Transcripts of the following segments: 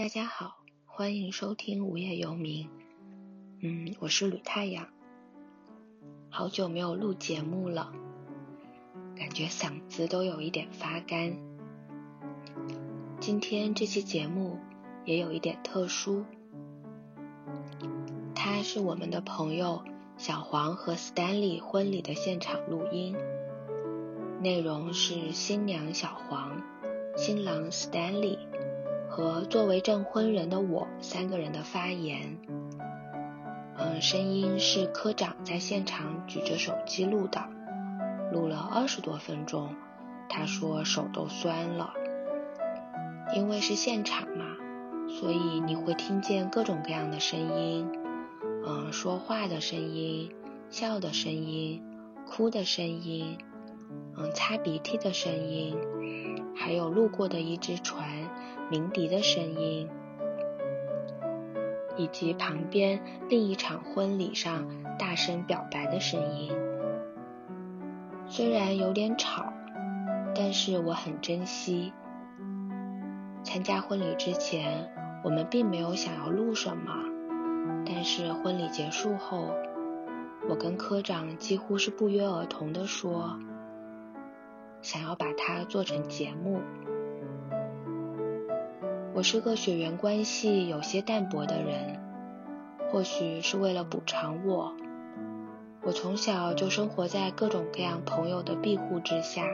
大家好，欢迎收听无业游民。嗯，我是吕太阳。好久没有录节目了，感觉嗓子都有一点发干。今天这期节目也有一点特殊，它是我们的朋友小黄和 Stanley 婚礼的现场录音，内容是新娘小黄、新郎 Stanley 和作为证婚人的我三个人的发言。嗯，声音是科长在现场举着手机录的，录了二十多分钟，他说手都酸了。因为是现场嘛，所以你会听见各种各样的声音，嗯，说话的声音、笑的声音、哭的声音，嗯，擦鼻涕的声音，还有路过的一只船鸣笛的声音。以及旁边另一场婚礼上大声表白的声音，虽然有点吵，但是我很珍惜。参加婚礼之前，我们并没有想要录什么，但是婚礼结束后，我跟科长几乎是不约而同的说，想要把它做成节目。我是个血缘关系有些淡薄的人，或许是为了补偿我，我从小就生活在各种各样朋友的庇护之下。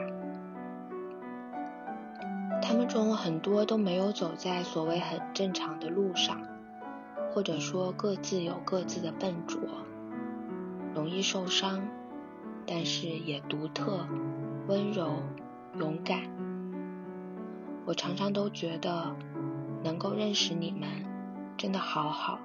他们中很多都没有走在所谓很正常的路上，或者说各自有各自的笨拙，容易受伤，但是也独特、温柔、勇敢。我常常都觉得。能够认识你们，真的好好。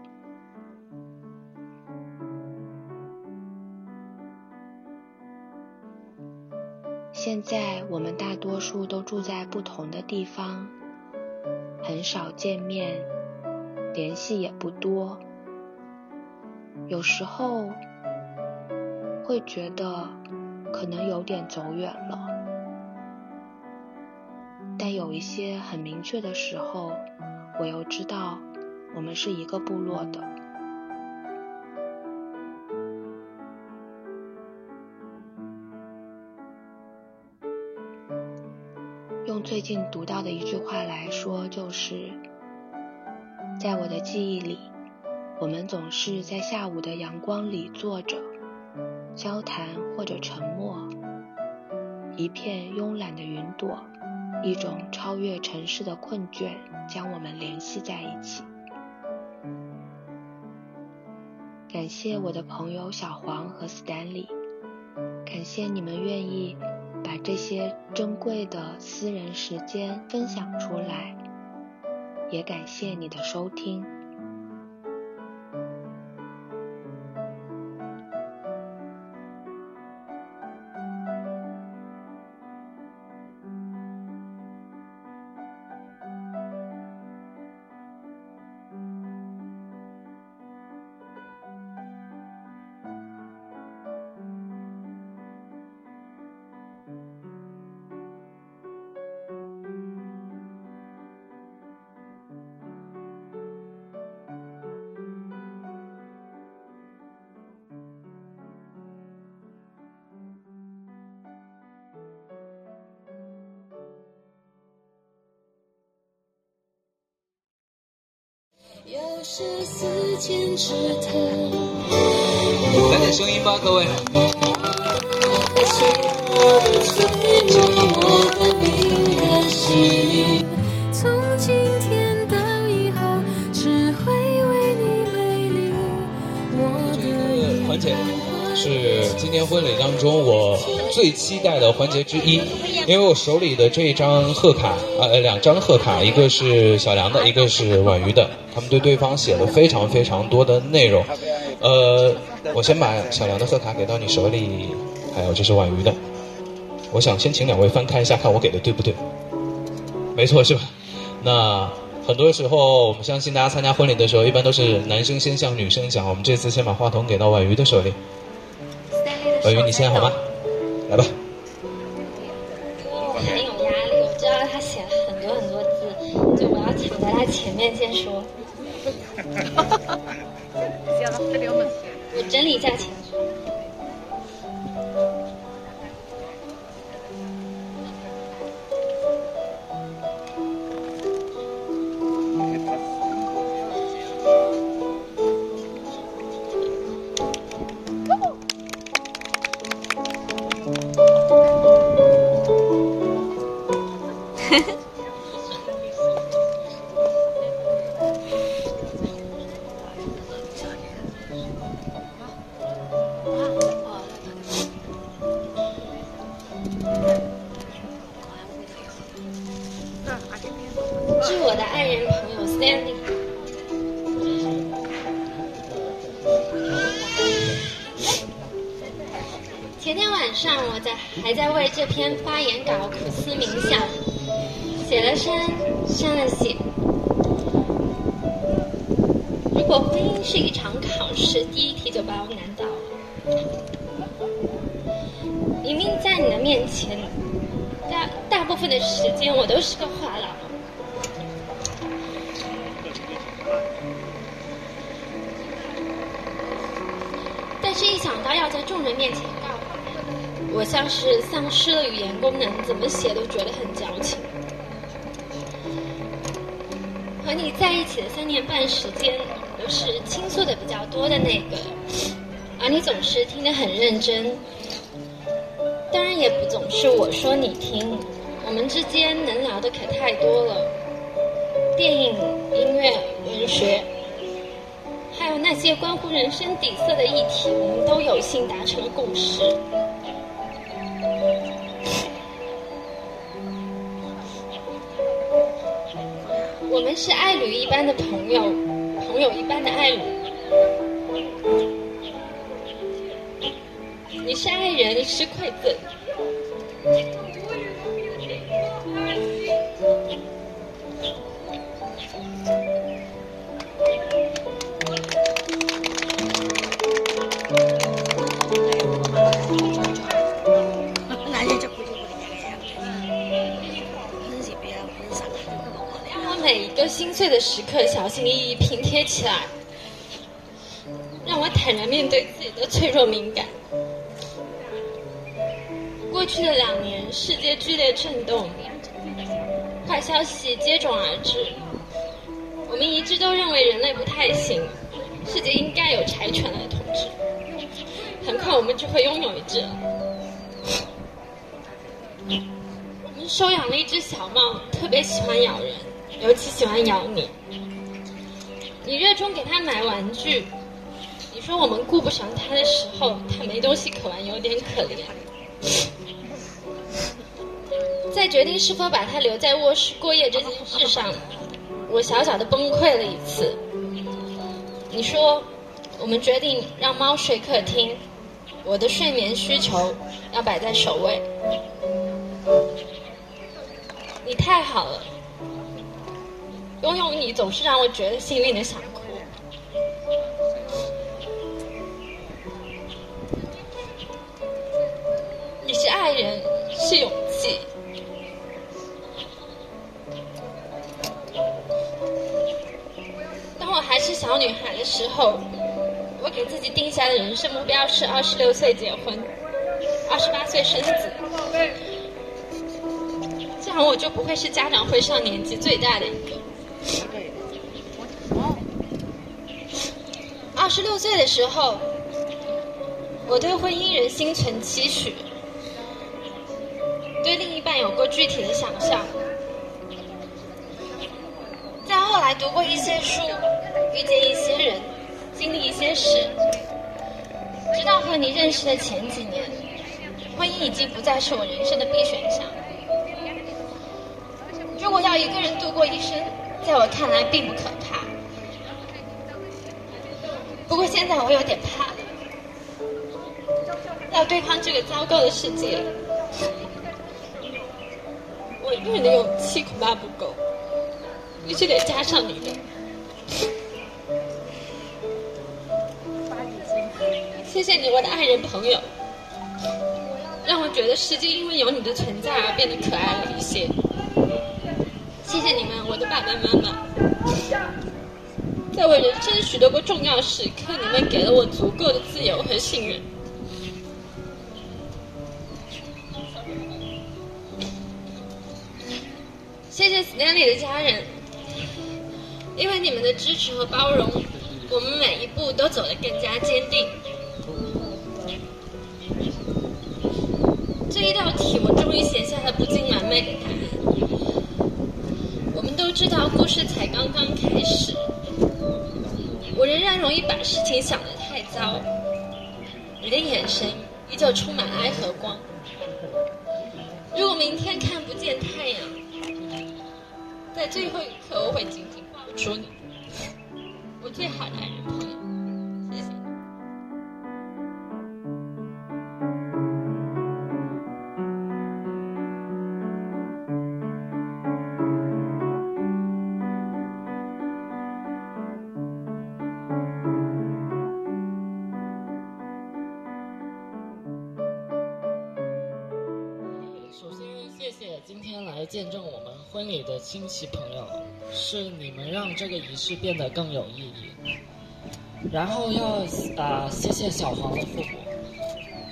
现在我们大多数都住在不同的地方，很少见面，联系也不多。有时候会觉得可能有点走远了，但有一些很明确的时候。我又知道，我们是一个部落的。用最近读到的一句话来说，就是在我的记忆里，我们总是在下午的阳光里坐着，交谈或者沉默，一片慵懒的云朵。一种超越城市的困倦，将我们联系在一起。感谢我的朋友小黄和 Stanley，感谢你们愿意把这些珍贵的私人时间分享出来，也感谢你的收听。来点声音吧，各位。环节是今天婚礼当中我最期待的环节之一，因为我手里的这一张贺卡，呃，两张贺卡，一个是小梁的，一个是婉瑜的。他们对对方写了非常非常多的内容，呃，我先把小梁的贺卡给到你手里，还有这是婉瑜的，我想先请两位翻开一下，看我给的对不对？没错是吧？那很多时候我们相信大家参加婚礼的时候，一般都是男生先向女生讲，我们这次先把话筒给到婉瑜的手里，婉瑜你先好吗？来吧。整理一下果婚姻是一场考试，第一题就把我难倒了。明明在你的面前，大大部分的时间我都是个话痨。但是，一想到要在众人面前告白，我像是丧失了语言功能，怎么写都觉得很矫情。和你在一起的三年半时间，都是倾诉的比较多的那个，而你总是听得很认真。当然，也不总是我说你听，我们之间能聊的可太多了，电影、音乐、文学。还有那些关乎人生底色的议题，我们都有幸达成共识。我们是爱侣一般的朋友，我有一般的爱我。你是爱人，是馈赠。心碎的时刻小心翼翼拼贴起来，让我坦然面对自己的脆弱敏感。过去的两年，世界剧烈震动，坏消息接踵而至。我们一致都认为人类不太行，世界应该有柴犬来统治。很快我们就会拥有一只了。我们收养了一只小猫，特别喜欢咬人，尤其喜欢咬你。你热衷给它买玩具，你说我们顾不上它的时候，它没东西可玩，有点可怜。在决定是否把它留在卧室过夜这件事上，我小小的崩溃了一次。你说，我们决定让猫睡客厅，我的睡眠需求要摆在首位。你太好了，拥有你总是让我觉得幸运的想哭。你是爱人，是勇气。当我还是小女孩的时候，我给自己定下的人生目标是二十六岁结婚，二十八岁生子。这样我就不会是家长会上年纪最大的一个。二十六岁的时候，我对婚姻仍心存期许，对另一半有过具体的想象。在后来读过一些书，遇见一些人，经历一些事，直到和你认识的前几年，婚姻已经不再是我人生的必选项。如果要一个人度过一生，在我看来并不可怕。不过现在我有点怕了，要对抗这个糟糕的世界，我一个人的勇气恐怕不够，必须得加上你的。谢谢你，我的爱人朋友，让我觉得世界因为有你的存在而变得可爱了一些。谢谢你们，我的爸爸妈妈，在我人生许多个重要时刻，你们给了我足够的自由和信任。谢谢 Stanley 的家人，因为你们的支持和包容，我们每一步都走得更加坚定。这一道题，我终于写下了不尽完美的答案。我们都知道，故事才把事情想得太糟。你的眼神依旧充满爱和光。如果明天看不见太阳，在最后一刻，我会紧紧抱住你，婚礼的亲戚朋友，是你们让这个仪式变得更有意义。然后要啊、谢谢小黄的父母，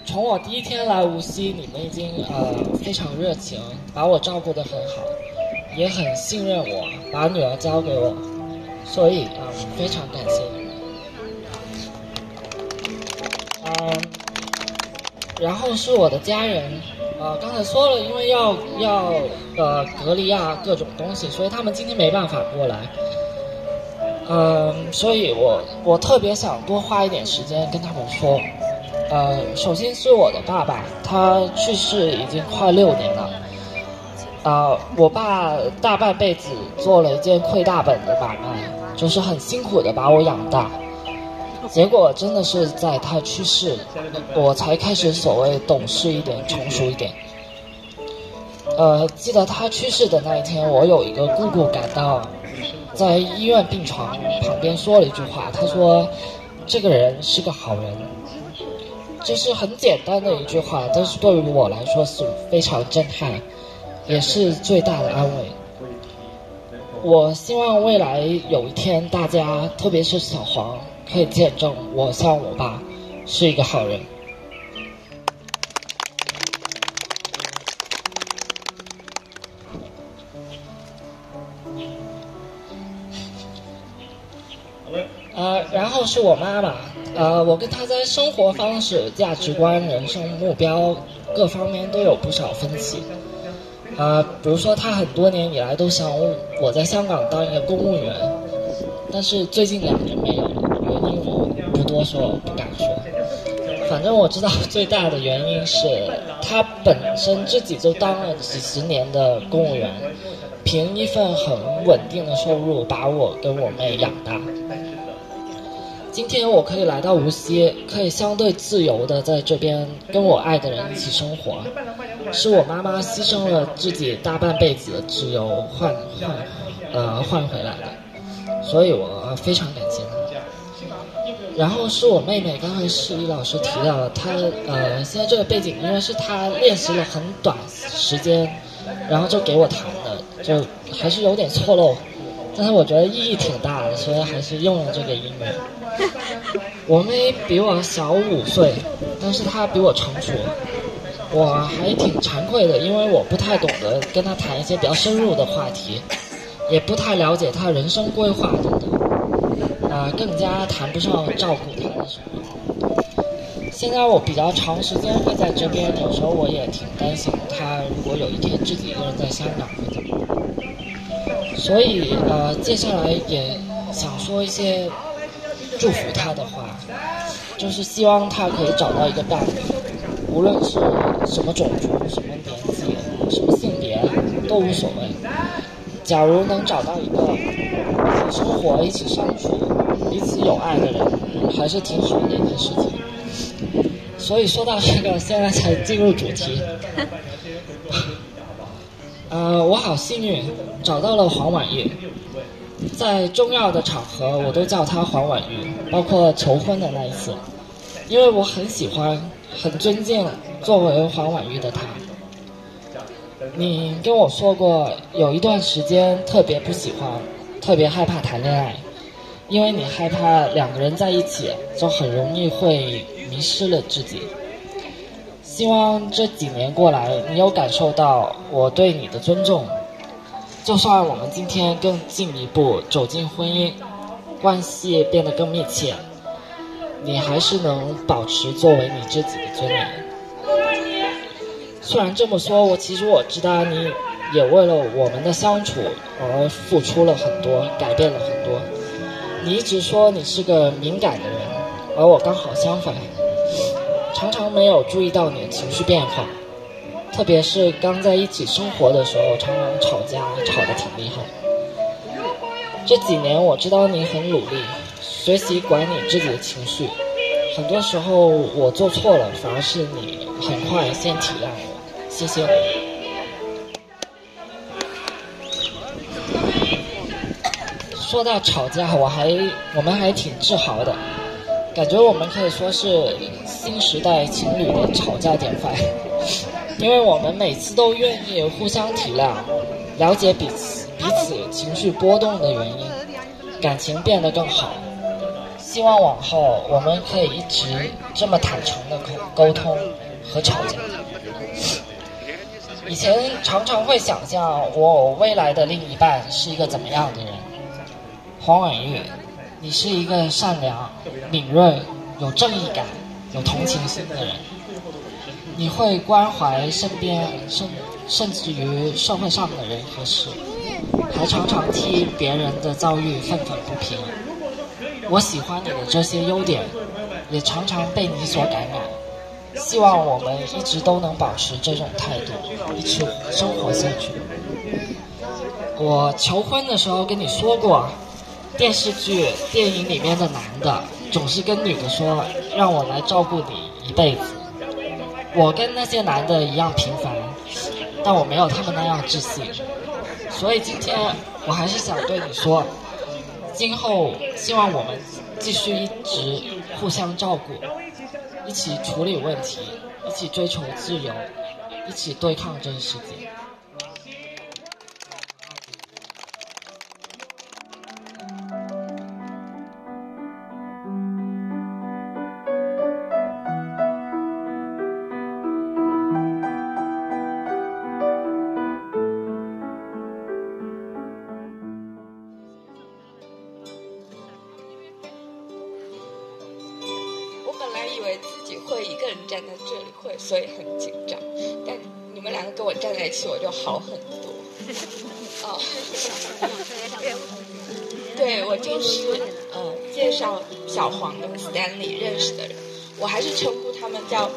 从我第一天来无锡，你们已经呃非常热情，把我照顾得很好，也很信任我，把女儿交给我，所以啊、非常感谢你们。嗯、然后是我的家人，呃，刚才说了，因为要要呃隔离啊各种东西，所以他们今天没办法过来。嗯、所以我我特别想多花一点时间跟他们说。呃，首先是我的爸爸，他去世已经快六年了。啊、我爸大半辈子做了一件亏大本的买卖，就是很辛苦的把我养大。结果真的是在他去世，我才开始所谓懂事一点、成熟一点。呃，记得他去世的那一天，我有一个姑姑赶到，在医院病床旁边说了一句话，她说：“这个人是个好人。”这是很简单的一句话，但是对于我来说是非常震撼，也是最大的安慰。我希望未来有一天，大家特别是小黄，可以见证我像我爸是一个好人。呃，然后是我妈妈，呃，我跟她在生活方式、价值观、人生目标各方面都有不少分歧。啊，比如说她很多年以来都想我在香港当一个公务员，但是最近两年没有多说，不敢说。反正我知道最大的原因是他本身自己就当了几十年的公务员，凭一份很稳定的收入把我跟我妹养大。今天我可以来到无锡，可以相对自由的在这边跟我爱的人一起生活，是我妈妈牺牲了自己大半辈子的自由换换呃换回来的，所以我非常感谢。然后是我妹妹，刚才是李老师提到了，她呃现在这个背景，因为是她练习了很短时间，然后就给我弹的，就还是有点错漏，但是我觉得意义挺大的，所以还是用了这个音乐。我妹比我小五岁，但是她比我成熟，我还挺惭愧的，因为我不太懂得跟她谈一些比较深入的话题，也不太了解她人生规划等等，啊、更加谈不上照顾她的什么。现在我比较长时间会在这边，有时候我也挺担心她，如果有一天自己一个人在香港会怎么样。所以呃，接下来也想说一些祝福他的话，就是希望他可以找到一个伴侣，无论是什么种族、什么年纪、什么性别都无所谓。假如能找到一个一起生活、一起相处、彼此有爱的人，还是挺好的一件事情。所以说到这个，现在才进入主题。呃，我好幸运找到了黄婉玉，在重要的场合我都叫她黄婉玉，包括求婚的那一次，因为我很喜欢、很尊敬作为黄婉玉的她。你跟我说过有一段时间特别不喜欢，特别害怕谈恋爱，因为你害怕两个人在一起就很容易会迷失了自己。希望这几年过来，你有感受到我对你的尊重。就算我们今天更进一步走进婚姻，关系变得更密切，你还是能保持作为你自己的尊严。虽然这么说，我其实我知道你也为了我们的相处而付出了很多，改变了很多。你一直说你是个敏感的人，而我刚好相反，常常没有注意到你的情绪变化。特别是刚在一起生活的时候，常常吵架，吵得挺厉害。这几年我知道你很努力，学习管理自己的情绪。很多时候我做错了，反而是你很快先体谅我。谢谢。说到吵架，我还我们还挺自豪的，感觉我们可以说是新时代情侣的吵架典范，因为我们每次都愿意互相体谅，了解彼此彼此情绪波动的原因，感情变得更好。希望往后我们可以一直这么坦诚的沟沟通和吵架。以前常常会想象我未来的另一半是一个怎么样的人。黄婉玉，你是一个善良、敏锐、有正义感、有同情心的人。你会关怀身边甚甚至于社会上的人和事，还常常替别人的遭遇愤愤不平。我喜欢你的这些优点，也常常被你所感染。希望我们一直都能保持这种态度，一起生活下去。我求婚的时候跟你说过，电视剧、电影里面的男的总是跟女的说，让我来照顾你一辈子。我跟那些男的一样平凡，但我没有他们那样自信。所以今天我还是想对你说，今后希望我们继续一直互相照顾。一起处理问题，一起追求自由，一起对抗这个世界。称呼他们叫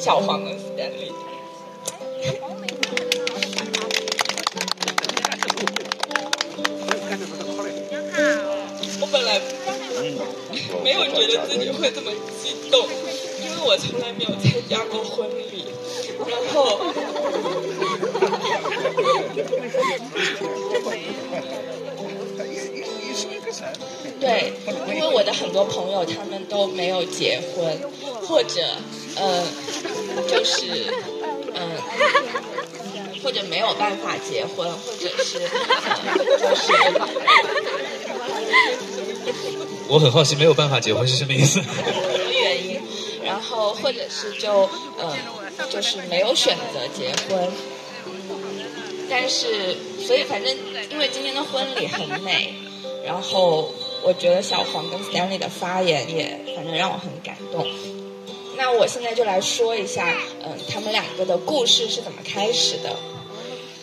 小黄跟 Stanley。我本来没有觉得自己会这么激动。因为我从来没有参加过婚礼，然后，对，因为我的很多朋友他们都没有结婚，或者，呃，就是，嗯，或者没有办法结婚，或者是，就是，我很好奇，没有办法结婚是什么意思？原因然后，或者是就嗯，就是没有选择结婚，但是，所以反正因为今天的婚礼很美，然后我觉得小黄跟 Stanley 的发言也反正让我很感动。那我现在就来说一下，嗯，他们两个的故事是怎么开始的。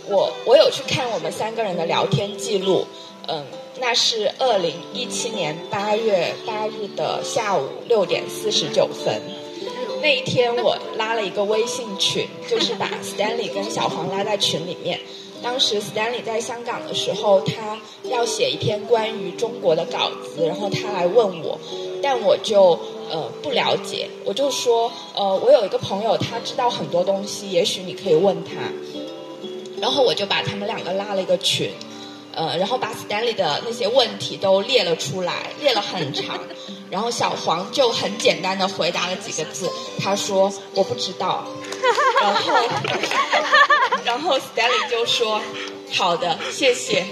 我我有去看我们三个人的聊天记录，嗯。那是二零一七年八月八日的下午六点四十九分，那一天我拉了一个微信群，就是把 Stanley 跟小黄拉在群里面。当时 Stanley 在香港的时候，他要写一篇关于中国的稿子，然后他来问我，但我就呃不了解，我就说呃我有一个朋友，他知道很多东西，也许你可以问他。然后我就把他们两个拉了一个群。呃，然后把 Stanley 的那些问题都列了出来，列了很长，然后小黄就很简单的回答了几个字，他说我不知道，然后然后 Stanley 就说：“好的，谢谢。”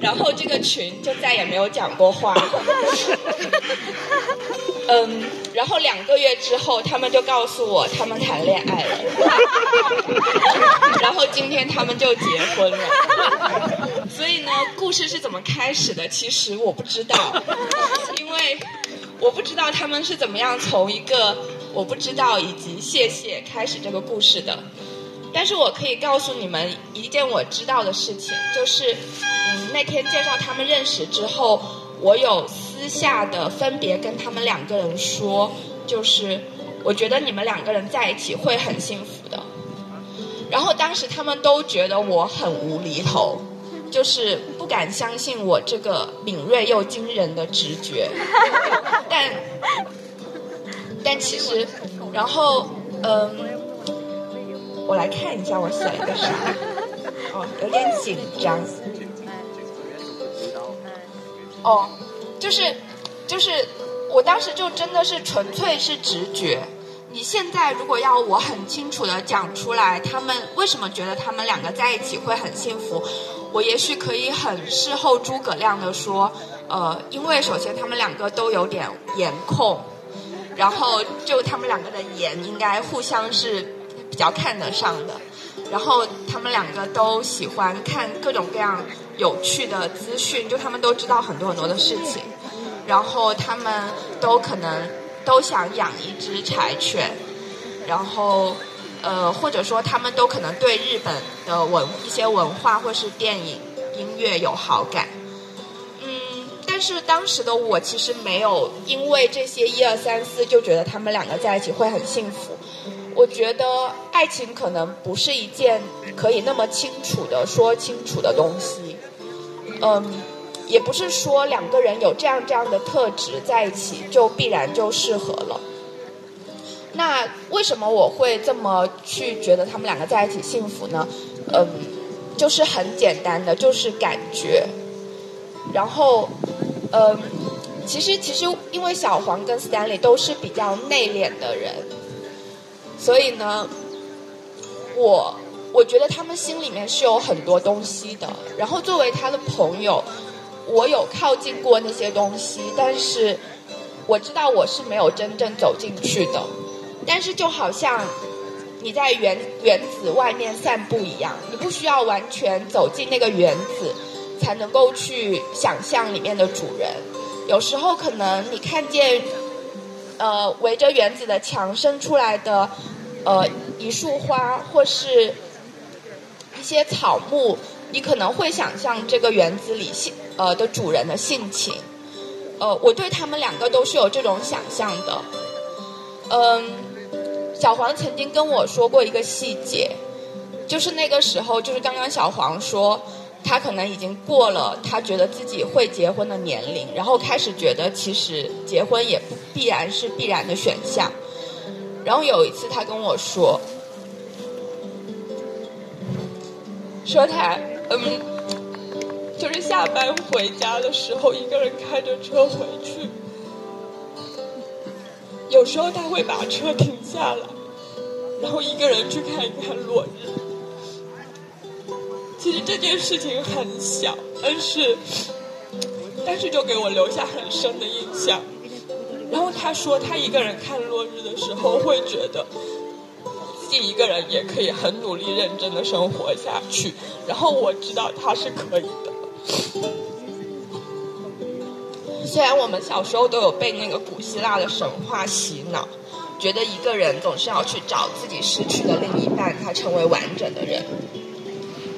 然后这个群就再也没有讲过话。嗯，然后两个月之后，他们就告诉我他们谈恋爱了。然后今天他们就结婚了。所以呢，故事是怎么开始的？其实我不知道，因为我不知道他们是怎么样从一个我不知道以及谢谢开始这个故事的。但是我可以告诉你们一件我知道的事情，就是嗯，那天介绍他们认识之后，我有私下的分别跟他们两个人说，就是我觉得你们两个人在一起会很幸福的。然后当时他们都觉得我很无厘头，就是不敢相信我这个敏锐又惊人的直觉。但但其实，然后嗯。我来看一下我写了个啥，哦，有点紧张。哦，就是就是，我当时就真的是纯粹是直觉。你现在如果要我很清楚的讲出来，他们为什么觉得他们两个在一起会很幸福，我也许可以很事后诸葛亮的说，呃，因为首先他们两个都有点颜控，然后就他们两个的颜应该互相是。比较看得上的，然后他们两个都喜欢看各种各样有趣的资讯，就他们都知道很多很多的事情，然后他们都可能都想养一只柴犬，然后呃或者说他们都可能对日本的文一些文化或是电影音乐有好感，嗯，但是当时的我其实没有因为这些一二三四就觉得他们两个在一起会很幸福。我觉得爱情可能不是一件可以那么清楚的说清楚的东西，嗯，也不是说两个人有这样这样的特质在一起就必然就适合了。那为什么我会这么去觉得他们两个在一起幸福呢？嗯，就是很简单的，就是感觉。然后，嗯，其实其实因为小黄跟 Stanley 都是比较内敛的人。所以呢，我我觉得他们心里面是有很多东西的。然后作为他的朋友，我有靠近过那些东西，但是我知道我是没有真正走进去的。但是就好像你在原原子外面散步一样，你不需要完全走进那个原子，才能够去想象里面的主人。有时候可能你看见。呃，围着园子的墙生出来的，呃，一束花或是一些草木，你可能会想象这个园子里性呃的主人的性情。呃，我对他们两个都是有这种想象的。嗯，小黄曾经跟我说过一个细节，就是那个时候，就是刚刚小黄说。他可能已经过了他觉得自己会结婚的年龄，然后开始觉得其实结婚也不必然是必然的选项。然后有一次他跟我说，说他嗯，就是下班回家的时候一个人开着车回去，有时候他会把车停下来，然后一个人去看一看落日。其实这件事情很小，但是，但是就给我留下很深的印象。然后他说，他一个人看落日的时候，会觉得自己一个人也可以很努力、认真的生活下去。然后我知道他是可以的。虽然我们小时候都有被那个古希腊的神话洗脑，觉得一个人总是要去找自己失去的另一半，才成为完整的人。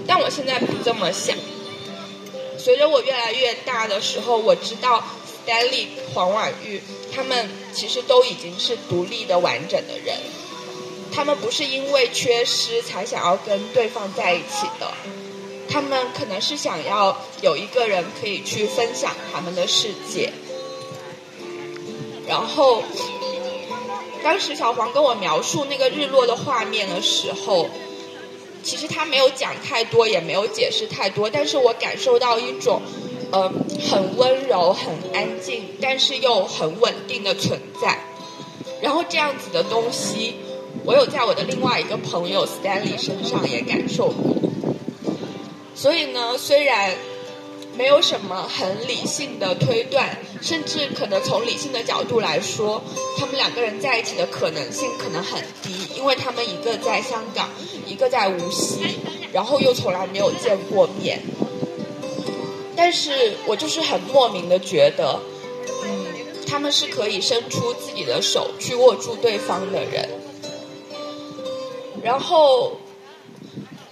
但我现在不这么想。随着我越来越大的时候，我知道 Stanley、黄婉玉他们其实都已经是独立的、完整的人。他们不是因为缺失才想要跟对方在一起的，他们可能是想要有一个人可以去分享他们的世界。然后，当时小黄跟我描述那个日落的画面的时候。其实他没有讲太多，也没有解释太多，但是我感受到一种，嗯，很温柔、很安静，但是又很稳定的存在。然后这样子的东西，我有在我的另外一个朋友 Stanley 身上也感受过。所以呢，虽然没有什么很理性的推断，甚至可能从理性的角度来说，他们两个人在一起的可能性可能很低，因为他们一个在香港，一个在无锡，然后又从来没有见过面。但是我就是很莫名的觉得，嗯，他们是可以伸出自己的手去握住对方的人。然后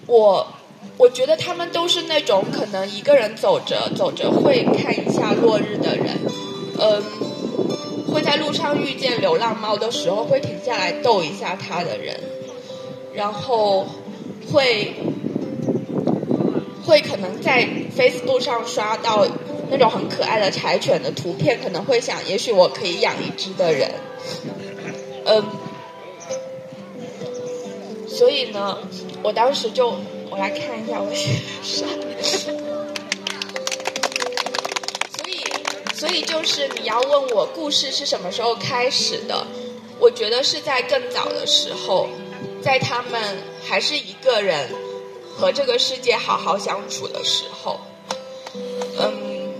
我我觉得他们都是那种可能一个人走着走着会看一下落日的人，嗯，会在路上遇见流浪猫的时候会停下来逗一下它的人，然后会。会可能在 Facebook 上刷到那种很可爱的柴犬的图片，可能会想，也许我可以养一只的人，嗯，所以呢，我当时就我来看一下我写啥，所以所以就是你要问我故事是什么时候开始的，我觉得是在更早的时候，在他们还是一个人。和这个世界好好相处的时候，嗯，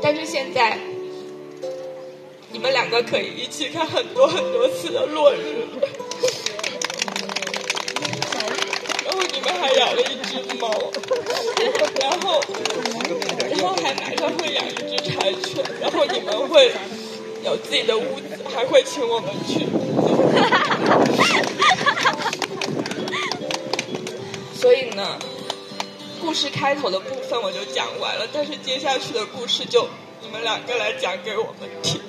但是现在你们两个可以一起看很多很多次的落日，然后你们还聊了然后然后还马上会养一只柴犬，然后你们会有自己的屋子，还会请我们去。所以呢，故事开头的部分我就讲完了，但是接下去的故事就你们两个来讲给我们听。